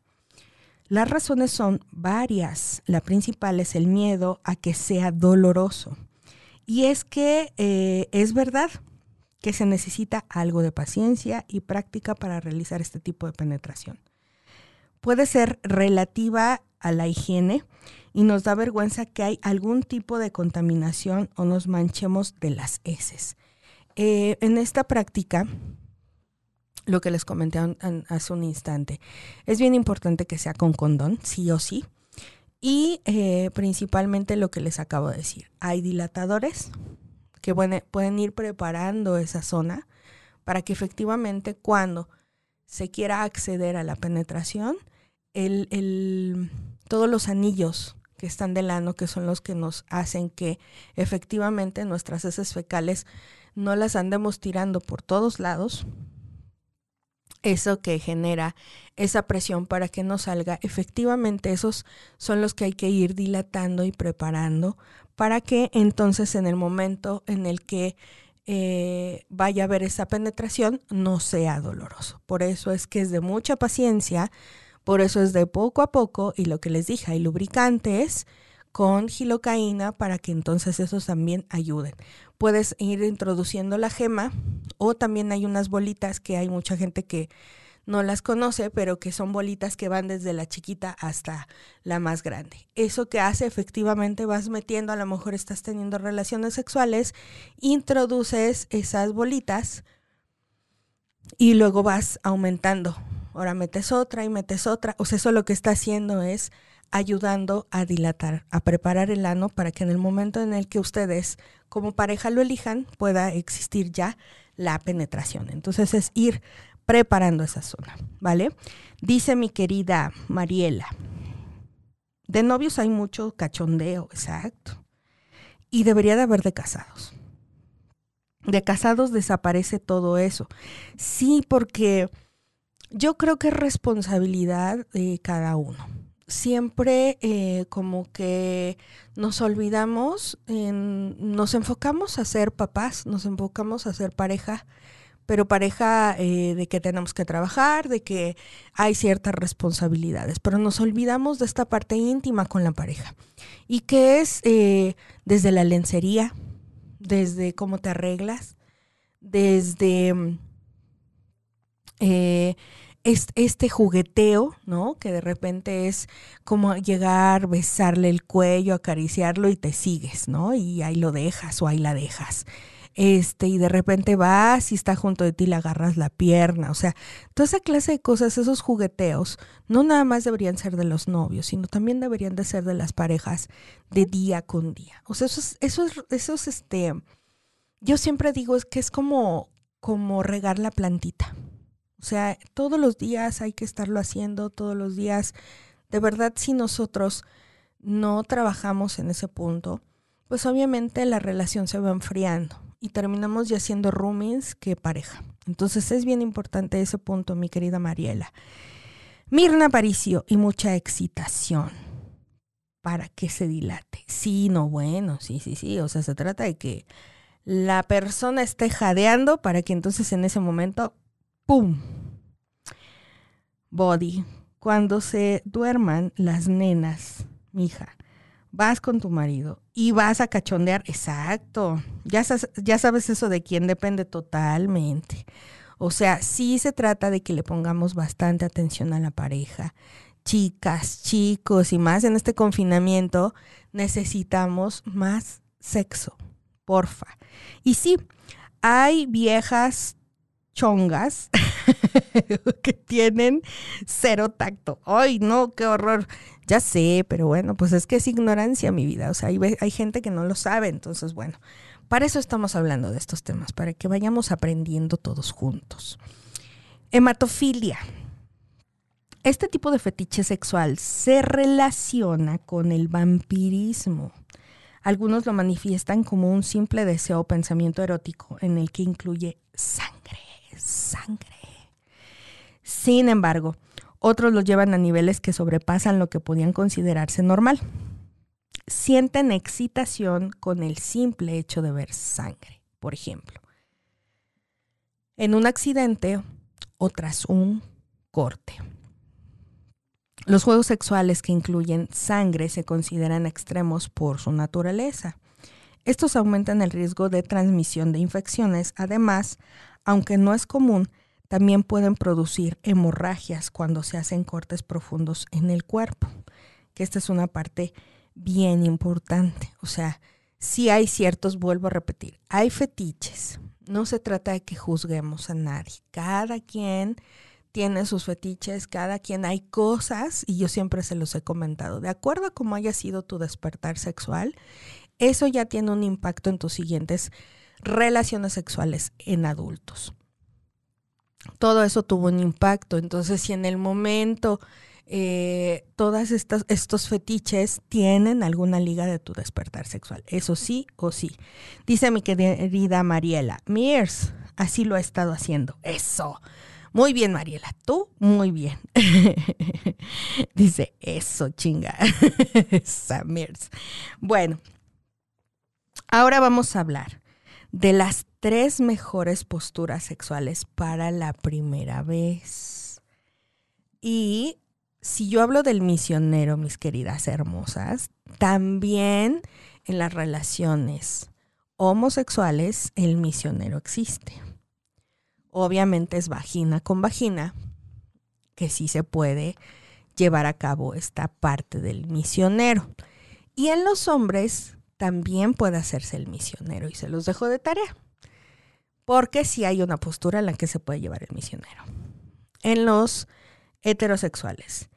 Las razones son varias. La principal es el miedo a que sea doloroso. Y es que eh, es verdad que se necesita algo de paciencia y práctica para realizar este tipo de penetración. Puede ser relativa a la higiene y nos da vergüenza que hay algún tipo de contaminación o nos manchemos de las heces. Eh, en esta práctica, lo que les comenté hace un instante, es bien importante que sea con condón, sí o sí. Y eh, principalmente lo que les acabo de decir, hay dilatadores que pueden ir preparando esa zona para que efectivamente cuando se quiera acceder a la penetración, el, todos los anillos que están del ano, que son los que nos hacen que efectivamente nuestras heces fecales no las andemos tirando por todos lados. Eso que genera esa presión para que no salga, efectivamente esos son los que hay que ir dilatando y preparando para que entonces en el momento en el que eh, vaya a haber esa penetración no sea doloroso. Por eso es que es de mucha paciencia por eso es de poco a poco y lo que les dije, hay lubricantes con gilocaína para que entonces esos también ayuden. Puedes ir introduciendo la gema o también hay unas bolitas que hay mucha gente que no las conoce, pero que son bolitas que van desde la chiquita hasta la más grande. Eso que hace efectivamente vas metiendo, a lo mejor estás teniendo relaciones sexuales, introduces esas bolitas y luego vas aumentando ahora metes otra y metes otra. O sea, eso lo que está haciendo es ayudando a dilatar, a preparar el ano para que en el momento en el que ustedes como pareja lo elijan pueda existir ya la penetración. Entonces es ir preparando esa zona, ¿vale? Dice mi querida Mariela, de novios hay mucho cachondeo, exacto. Y debería de haber de casados. De casados desaparece todo eso. Sí, porque yo creo que es responsabilidad de cada uno. Siempre eh, como que nos olvidamos, nos enfocamos a ser papás, nos enfocamos a ser pareja, pero pareja eh, de que tenemos que trabajar, de que hay ciertas responsabilidades, pero nos olvidamos de esta parte íntima con la pareja y que es eh, desde la lencería, desde cómo te arreglas, desde eh, este jugueteo, ¿no? Que de repente es como llegar, besarle el cuello, acariciarlo y te sigues, ¿no? Y ahí lo dejas o ahí la dejas. Este, y de repente vas y está junto de ti, le agarras la pierna, o sea, toda esa clase de cosas, esos jugueteos, no nada más deberían ser de los novios, sino también deberían de ser de las parejas de día con día. O sea, eso es, eso es, eso es este, yo siempre digo es que es como, como regar la plantita. O sea, todos los días hay que estarlo haciendo, todos los días. De verdad, si nosotros no trabajamos en ese punto, pues obviamente la relación se va enfriando y terminamos ya siendo roomies que pareja. Entonces es bien importante ese punto, mi querida Mariela. Mirna Paricio y mucha excitación para que se dilate. Sí, no, bueno, sí, sí, sí. O sea, se trata de que la persona esté jadeando para que entonces en ese momento, ¡pum! Body. Cuando se duerman las nenas, mija, vas con tu marido y vas a cachondear. Exacto. Ya, ya sabes eso de quién depende totalmente. O sea, sí se trata de que le pongamos bastante atención a la pareja. Chicas, chicos y más en este confinamiento necesitamos más sexo, porfa. Y sí, hay viejas chongas que tienen cero tacto. Ay, no, qué horror. Ya sé, pero bueno, pues es que es ignorancia mi vida. O sea, hay, hay gente que no lo sabe. Entonces, bueno, para eso estamos hablando de estos temas, para que vayamos aprendiendo todos juntos. Hematofilia. Este tipo de fetiche sexual se relaciona con el vampirismo. Algunos lo manifiestan como un simple deseo o pensamiento erótico en el que incluye sangre, sangre. Sin embargo, otros lo llevan a niveles que sobrepasan lo que podían considerarse normal sienten excitación con el simple hecho de ver sangre, por ejemplo. En un accidente o tras un corte. Los juegos sexuales que incluyen sangre se consideran extremos por su naturaleza. Estos aumentan el riesgo de transmisión de infecciones. Además, aunque no es común, también pueden producir hemorragias cuando se hacen cortes profundos en el cuerpo, que esta es una parte bien importante. O sea, si hay ciertos, vuelvo a repetir, hay fetiches. No se trata de que juzguemos a nadie. Cada quien tiene sus fetiches, cada quien hay cosas, y yo siempre se los he comentado, de acuerdo a cómo haya sido tu despertar sexual, eso ya tiene un impacto en tus siguientes relaciones sexuales en adultos. Todo eso tuvo un impacto, entonces si en el momento eh, estas estos fetiches tienen alguna liga de tu despertar sexual. Eso sí o sí. Dice mi querida Mariela, Mears, así lo ha estado haciendo. Eso. Muy bien, Mariela. Tú, muy bien. Dice, eso, chinga. Mears. Bueno, ahora vamos a hablar de las tres mejores posturas sexuales para la primera vez. Y si yo hablo del misionero, mis queridas hermosas, también en las relaciones homosexuales el misionero existe. Obviamente es vagina con vagina, que sí se puede llevar a cabo esta parte del misionero. Y en los hombres también puede hacerse el misionero y se los dejo de tarea, porque sí hay una postura en la que se puede llevar el misionero. En los heterosexuales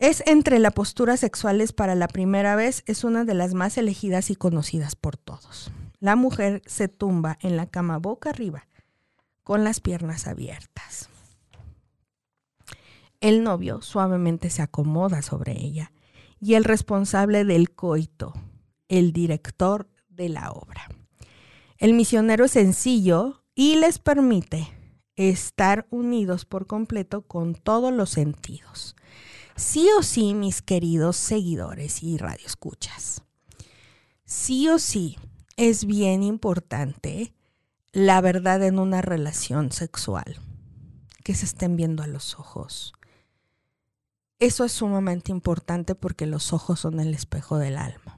es entre las posturas sexuales para la primera vez, es una de las más elegidas y conocidas por todos. La mujer se tumba en la cama boca arriba, con las piernas abiertas. El novio suavemente se acomoda sobre ella y el responsable del coito, el director de la obra. El misionero es sencillo y les permite estar unidos por completo con todos los sentidos sí o sí, mis queridos seguidores y radioescuchas, sí o sí es bien importante la verdad en una relación sexual, que se estén viendo a los ojos. Eso es sumamente importante porque los ojos son el espejo del alma.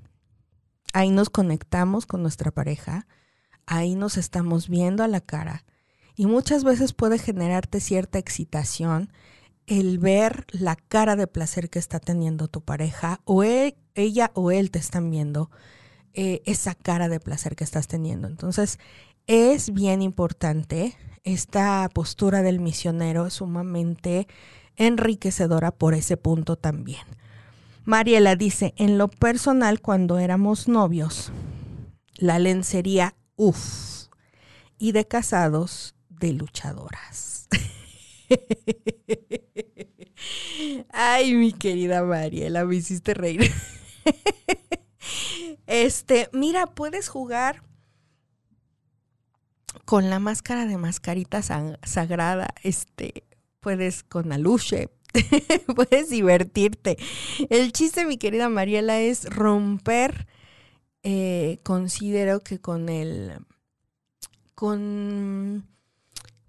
Ahí nos conectamos con nuestra pareja, ahí nos estamos viendo a la cara y muchas veces puede generarte cierta excitación el ver la cara de placer que está teniendo tu pareja o ella o él te están viendo eh, esa cara de placer que estás teniendo. Entonces, es bien importante. Esta postura del misionero sumamente enriquecedora por ese punto también. Mariela dice, en lo personal, cuando éramos novios, la lencería, uff, y de casados, de luchadoras. Ay, mi querida Mariela, me hiciste reír. Este, mira, puedes jugar con la máscara de mascarita sagrada, este, puedes con aluche, puedes divertirte. El chiste, mi querida Mariela, es romper, eh, considero que con el, con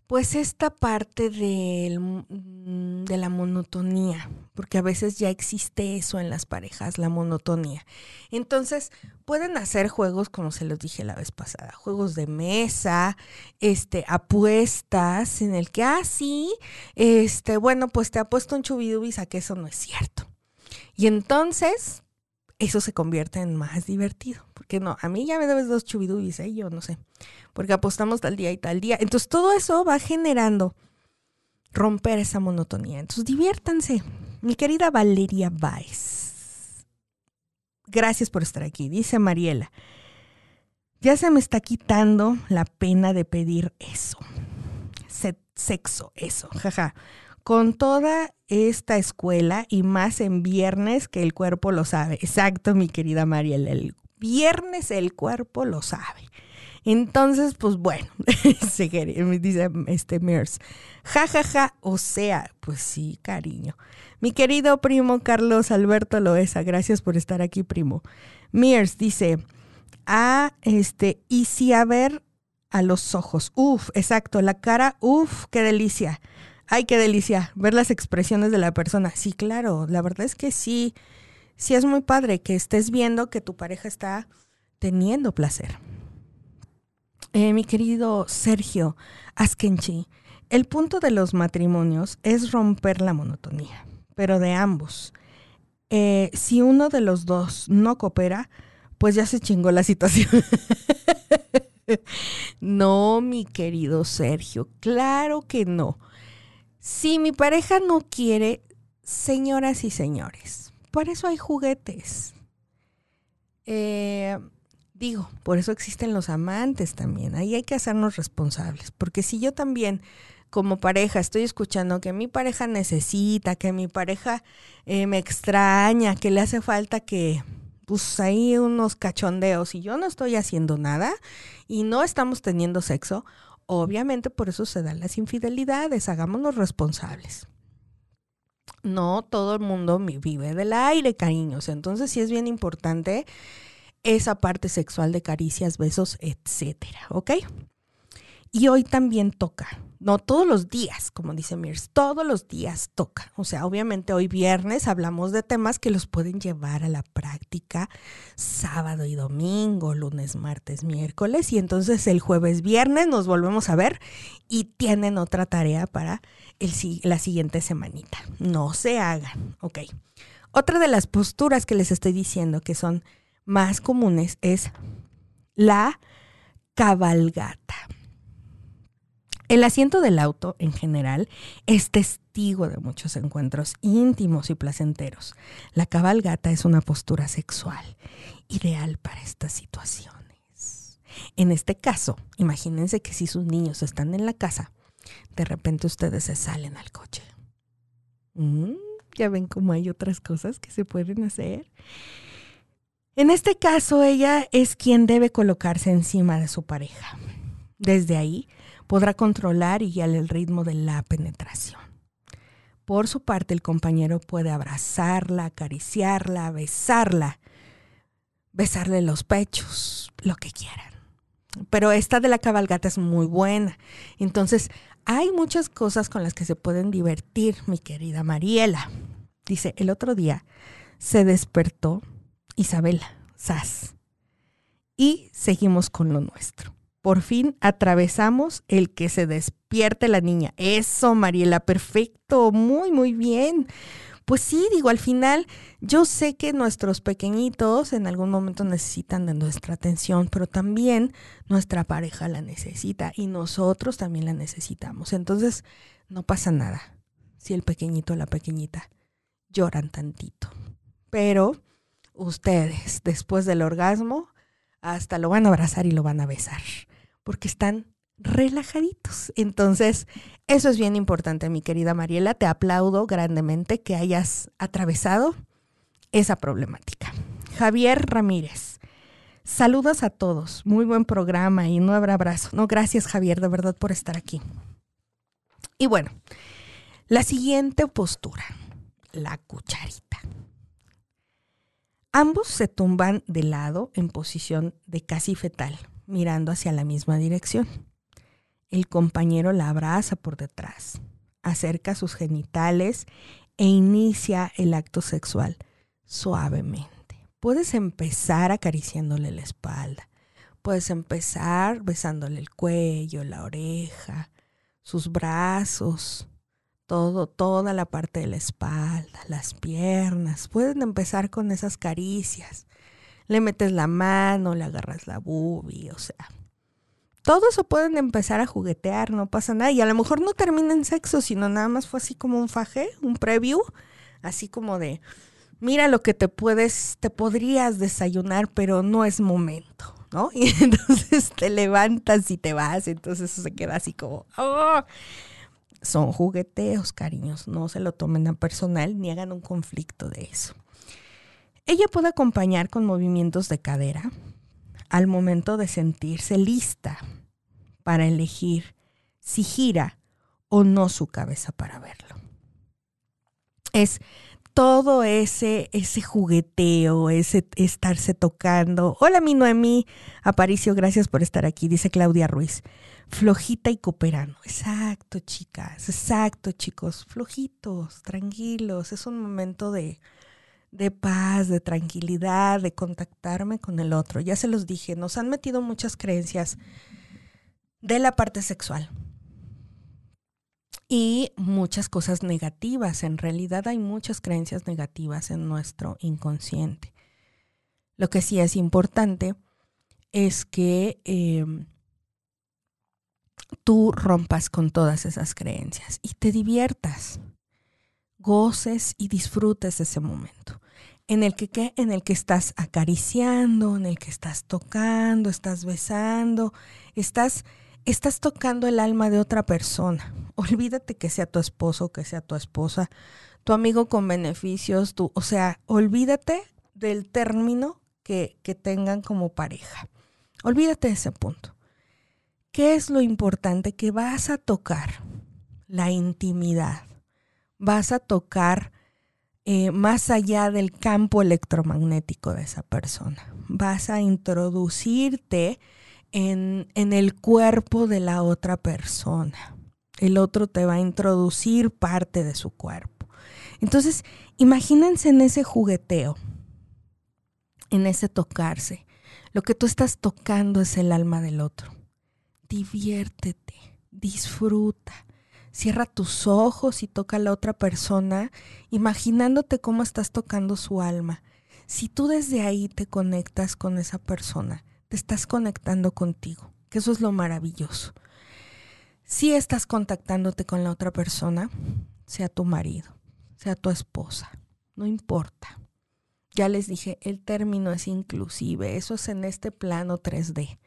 pues esta parte mm, de la monotonía, porque a veces ya existe eso en las parejas, la monotonía. Entonces, pueden hacer juegos, como se los dije la vez pasada, juegos de mesa, este, apuestas, en el que, ah, sí, este, bueno, pues te apuesto un chubidubis a que eso no es cierto. Y entonces, eso se convierte en más divertido. Porque no, a mí ya me debes dos chubidubis, ¿eh? yo no sé. Porque apostamos tal día y tal día. Entonces todo eso va generando romper esa monotonía. Entonces diviértanse. Mi querida Valeria Baez. Gracias por estar aquí. Dice Mariela. Ya se me está quitando la pena de pedir eso. sexo, eso, jaja con toda esta escuela y más en viernes que el cuerpo lo sabe. Exacto, mi querida Mariela, el viernes el cuerpo lo sabe. Entonces, pues bueno, dice este Mears, ja, ja, ja, o sea, pues sí, cariño. Mi querido primo Carlos Alberto Loesa, gracias por estar aquí, primo. Mears dice, ah, este, y si a ver a los ojos, uf, exacto, la cara, uf, qué delicia. Ay, qué delicia ver las expresiones de la persona. Sí, claro, la verdad es que sí, sí es muy padre que estés viendo que tu pareja está teniendo placer. Eh, mi querido Sergio Askenchi, el punto de los matrimonios es romper la monotonía, pero de ambos. Eh, si uno de los dos no coopera, pues ya se chingó la situación. no, mi querido Sergio, claro que no. Si mi pareja no quiere, señoras y señores, por eso hay juguetes. Eh, digo, por eso existen los amantes también. Ahí hay que hacernos responsables. Porque si yo también, como pareja, estoy escuchando que mi pareja necesita, que mi pareja eh, me extraña, que le hace falta que, pues ahí unos cachondeos y yo no estoy haciendo nada y no estamos teniendo sexo, Obviamente por eso se dan las infidelidades, hagámonos responsables. No todo el mundo vive del aire, cariños. Entonces sí es bien importante esa parte sexual de caricias, besos, etcétera, ¿ok? Y hoy también toca no todos los días, como dice Mirs, todos los días toca. O sea, obviamente hoy viernes hablamos de temas que los pueden llevar a la práctica sábado y domingo, lunes, martes, miércoles. Y entonces el jueves, viernes nos volvemos a ver y tienen otra tarea para el, la siguiente semanita. No se hagan, ¿ok? Otra de las posturas que les estoy diciendo que son más comunes es la cabalgata. El asiento del auto, en general, es testigo de muchos encuentros íntimos y placenteros. La cabalgata es una postura sexual ideal para estas situaciones. En este caso, imagínense que si sus niños están en la casa, de repente ustedes se salen al coche. Mm, ya ven cómo hay otras cosas que se pueden hacer. En este caso, ella es quien debe colocarse encima de su pareja. Desde ahí, podrá controlar y guiar el ritmo de la penetración. Por su parte, el compañero puede abrazarla, acariciarla, besarla, besarle los pechos, lo que quieran. Pero esta de la cabalgata es muy buena. Entonces, hay muchas cosas con las que se pueden divertir, mi querida Mariela. Dice, el otro día se despertó Isabela, Sas, y seguimos con lo nuestro. Por fin atravesamos el que se despierte la niña. Eso, Mariela, perfecto, muy, muy bien. Pues sí, digo, al final yo sé que nuestros pequeñitos en algún momento necesitan de nuestra atención, pero también nuestra pareja la necesita y nosotros también la necesitamos. Entonces, no pasa nada si el pequeñito o la pequeñita lloran tantito. Pero ustedes, después del orgasmo, hasta lo van a abrazar y lo van a besar porque están relajaditos. Entonces, eso es bien importante, mi querida Mariela. Te aplaudo grandemente que hayas atravesado esa problemática. Javier Ramírez. Saludos a todos. Muy buen programa y no habrá abrazo. No, gracias Javier, de verdad, por estar aquí. Y bueno, la siguiente postura, la cucharita. Ambos se tumban de lado en posición de casi fetal, mirando hacia la misma dirección. El compañero la abraza por detrás, acerca sus genitales e inicia el acto sexual suavemente. Puedes empezar acariciándole la espalda. Puedes empezar besándole el cuello, la oreja, sus brazos, todo, toda la parte de la espalda, las piernas. Pueden empezar con esas caricias. Le metes la mano, le agarras la boobie, o sea. Todo eso pueden empezar a juguetear, no pasa nada. Y a lo mejor no termina en sexo, sino nada más fue así como un faje, un preview, así como de, mira lo que te puedes, te podrías desayunar, pero no es momento, ¿no? Y entonces te levantas y te vas, entonces eso se queda así como, oh son jugueteos, cariños, no se lo tomen a personal ni hagan un conflicto de eso. Ella puede acompañar con movimientos de cadera al momento de sentirse lista para elegir si gira o no su cabeza para verlo. Es todo ese, ese jugueteo, ese estarse tocando. Hola, mi Noemí Aparicio, gracias por estar aquí, dice Claudia Ruiz flojita y cooperando. Exacto, chicas, exacto, chicos, flojitos, tranquilos. Es un momento de, de paz, de tranquilidad, de contactarme con el otro. Ya se los dije, nos han metido muchas creencias de la parte sexual y muchas cosas negativas. En realidad hay muchas creencias negativas en nuestro inconsciente. Lo que sí es importante es que em, tú rompas con todas esas creencias y te diviertas, goces y disfrutes ese momento en el que, en el que estás acariciando, en el que estás tocando, estás besando, estás, estás tocando el alma de otra persona. Olvídate que sea tu esposo, que sea tu esposa, tu amigo con beneficios, tú, o sea, olvídate del término que, que tengan como pareja. Olvídate de ese punto. ¿Qué es lo importante? Que vas a tocar la intimidad, vas a tocar eh, más allá del campo electromagnético de esa persona, vas a introducirte en, en el cuerpo de la otra persona. El otro te va a introducir parte de su cuerpo. Entonces, imagínense en ese jugueteo, en ese tocarse. Lo que tú estás tocando es el alma del otro diviértete, disfruta. Cierra tus ojos y toca a la otra persona, imaginándote cómo estás tocando su alma. Si tú desde ahí te conectas con esa persona, te estás conectando contigo, que eso es lo maravilloso. Si estás contactándote con la otra persona, sea tu marido, sea tu esposa, no importa. Ya les dije, el término es inclusive, eso es en este plano 3D.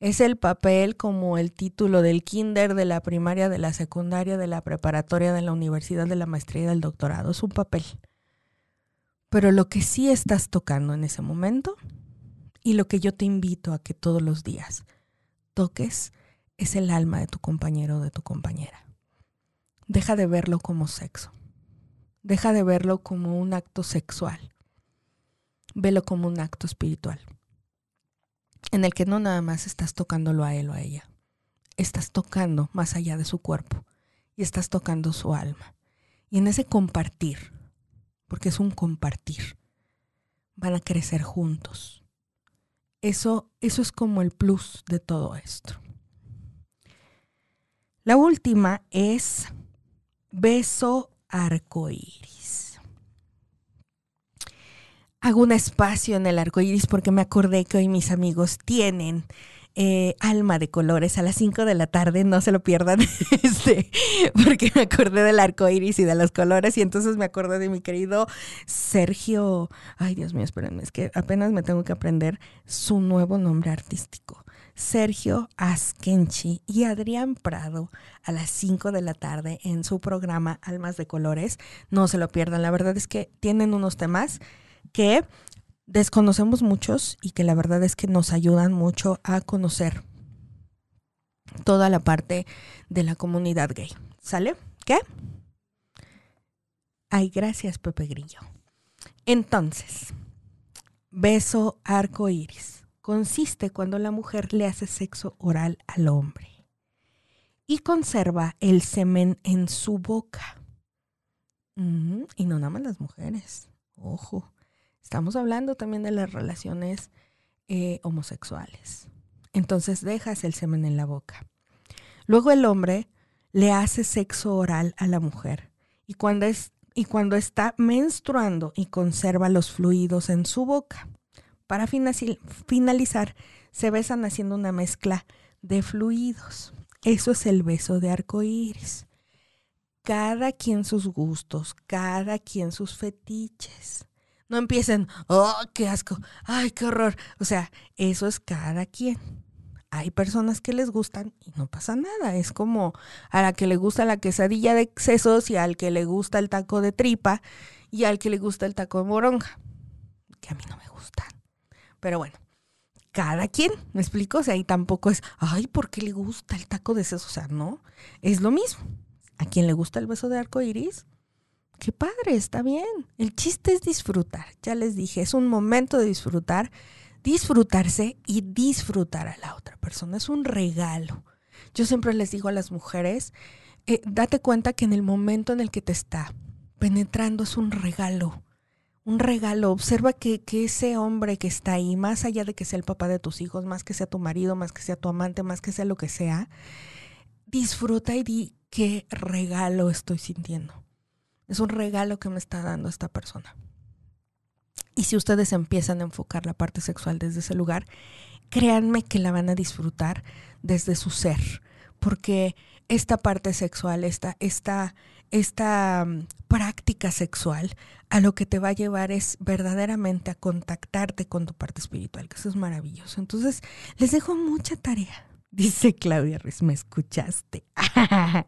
Es el papel como el título del kinder, de la primaria, de la secundaria, de la preparatoria, de la universidad, de la maestría y del doctorado. Es un papel. Pero lo que sí estás tocando en ese momento y lo que yo te invito a que todos los días toques es el alma de tu compañero o de tu compañera. Deja de verlo como sexo. Deja de verlo como un acto sexual. Velo como un acto espiritual en el que no nada más estás tocándolo a él o a ella, estás tocando más allá de su cuerpo y estás tocando su alma. Y en ese compartir, porque es un compartir, van a crecer juntos. Eso, eso es como el plus de todo esto. La última es beso arcoíris hago un espacio en el arco iris porque me acordé que hoy mis amigos tienen eh, Alma de Colores a las 5 de la tarde, no se lo pierdan, este, porque me acordé del arco iris y de los colores, y entonces me acordé de mi querido Sergio. Ay, Dios mío, espérenme, es que apenas me tengo que aprender su nuevo nombre artístico. Sergio Askenchi y Adrián Prado a las 5 de la tarde en su programa Almas de Colores. No se lo pierdan, la verdad es que tienen unos temas que desconocemos muchos y que la verdad es que nos ayudan mucho a conocer toda la parte de la comunidad gay. ¿Sale? ¿Qué? Ay, gracias, Pepe Grillo. Entonces, beso arco iris consiste cuando la mujer le hace sexo oral al hombre y conserva el semen en su boca. y no nada más las mujeres. Ojo, estamos hablando también de las relaciones eh, homosexuales. Entonces dejas el semen en la boca. Luego el hombre le hace sexo oral a la mujer y cuando, es, y cuando está menstruando y conserva los fluidos en su boca. Para finalizar, se besan haciendo una mezcla de fluidos. Eso es el beso de arco iris. Cada quien sus gustos, cada quien sus fetiches. No empiecen, oh, qué asco, ay, qué horror. O sea, eso es cada quien hay personas que les gustan y no pasa nada. Es como a la que le gusta la quesadilla de excesos y al que le gusta el taco de tripa y al que le gusta el taco de moronga, que a mí no me gustan. Pero bueno, cada quien, ¿me explico? O sea, ahí tampoco es, ay, ¿por qué le gusta el taco de sesos? O sea, no, es lo mismo. A quien le gusta el beso de arco iris, qué padre, está bien. El chiste es disfrutar. Ya les dije, es un momento de disfrutar disfrutarse y disfrutar a la otra persona. Es un regalo. Yo siempre les digo a las mujeres, eh, date cuenta que en el momento en el que te está penetrando es un regalo. Un regalo. Observa que, que ese hombre que está ahí, más allá de que sea el papá de tus hijos, más que sea tu marido, más que sea tu amante, más que sea lo que sea, disfruta y di qué regalo estoy sintiendo. Es un regalo que me está dando esta persona. Y si ustedes empiezan a enfocar la parte sexual desde ese lugar, créanme que la van a disfrutar desde su ser, porque esta parte sexual, esta, esta, esta mm, práctica sexual, a lo que te va a llevar es verdaderamente a contactarte con tu parte espiritual, que eso es maravilloso. Entonces, les dejo mucha tarea. Dice Claudia Ruiz, ¿me escuchaste?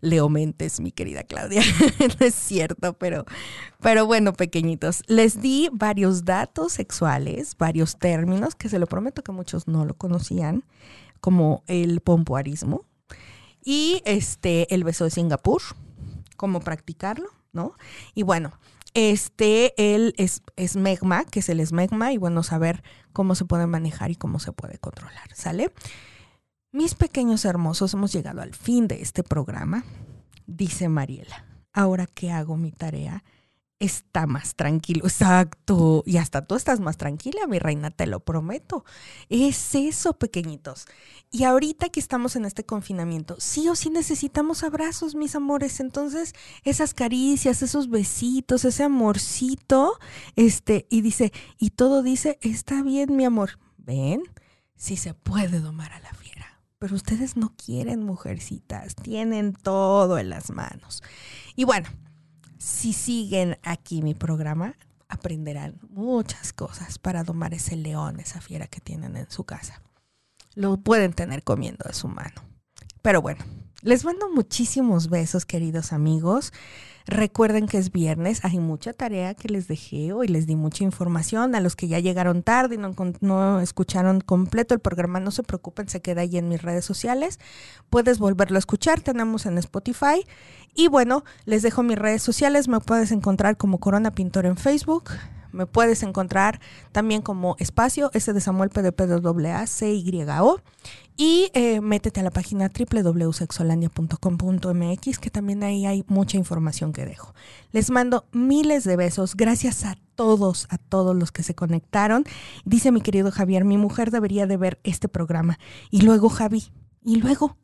Leo Mentes, mi querida Claudia. no es cierto, pero, pero bueno, pequeñitos, les di varios datos sexuales, varios términos que se lo prometo que muchos no lo conocían, como el pompoarismo y este, el beso de Singapur, cómo practicarlo, ¿no? Y bueno, este, el es, esmegma, que es el esmegma, y bueno, saber cómo se puede manejar y cómo se puede controlar, ¿sale? Mis pequeños hermosos, hemos llegado al fin de este programa, dice Mariela. Ahora que hago mi tarea, está más tranquilo. Exacto. Y hasta tú estás más tranquila, mi reina, te lo prometo. Es eso, pequeñitos. Y ahorita que estamos en este confinamiento, sí o sí necesitamos abrazos, mis amores. Entonces, esas caricias, esos besitos, ese amorcito, este, y dice, y todo dice, está bien, mi amor. ¿Ven? Sí se puede domar a la pero ustedes no quieren mujercitas, tienen todo en las manos. Y bueno, si siguen aquí mi programa, aprenderán muchas cosas para domar ese león, esa fiera que tienen en su casa. Lo pueden tener comiendo de su mano. Pero bueno, les mando muchísimos besos, queridos amigos. Recuerden que es viernes, hay mucha tarea que les dejé hoy, les di mucha información. A los que ya llegaron tarde y no, escucharon completo el programa, no se preocupen, se queda ahí en mis redes sociales. Puedes volverlo a escuchar, tenemos en Spotify. Y bueno, les dejo mis redes sociales, me puedes encontrar como Corona Pintor en Facebook, me puedes encontrar también como espacio ese de Samuel PDP C Y O y eh, métete a la página www.sexolandia.com.mx que también ahí hay mucha información que dejo. Les mando miles de besos. Gracias a todos, a todos los que se conectaron. Dice mi querido Javier, mi mujer debería de ver este programa. Y luego Javi, y luego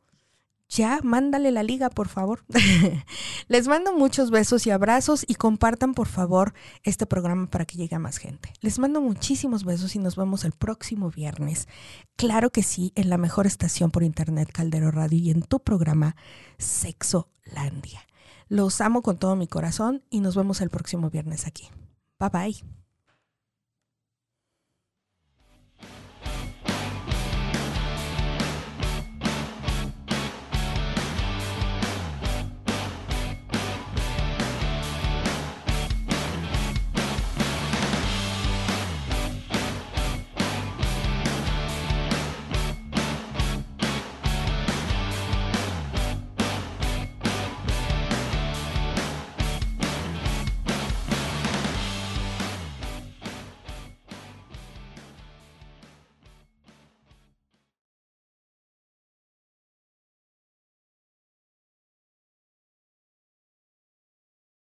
ya mándale la liga, por favor. Les mando muchos besos y abrazos y compartan, por favor, este programa para que llegue a más gente. Les mando muchísimos besos y nos vemos el próximo viernes. Claro que sí, en la mejor estación por internet Caldero Radio y en tu programa Sexolandia. Los amo con todo mi corazón y nos vemos el próximo viernes aquí. Bye bye.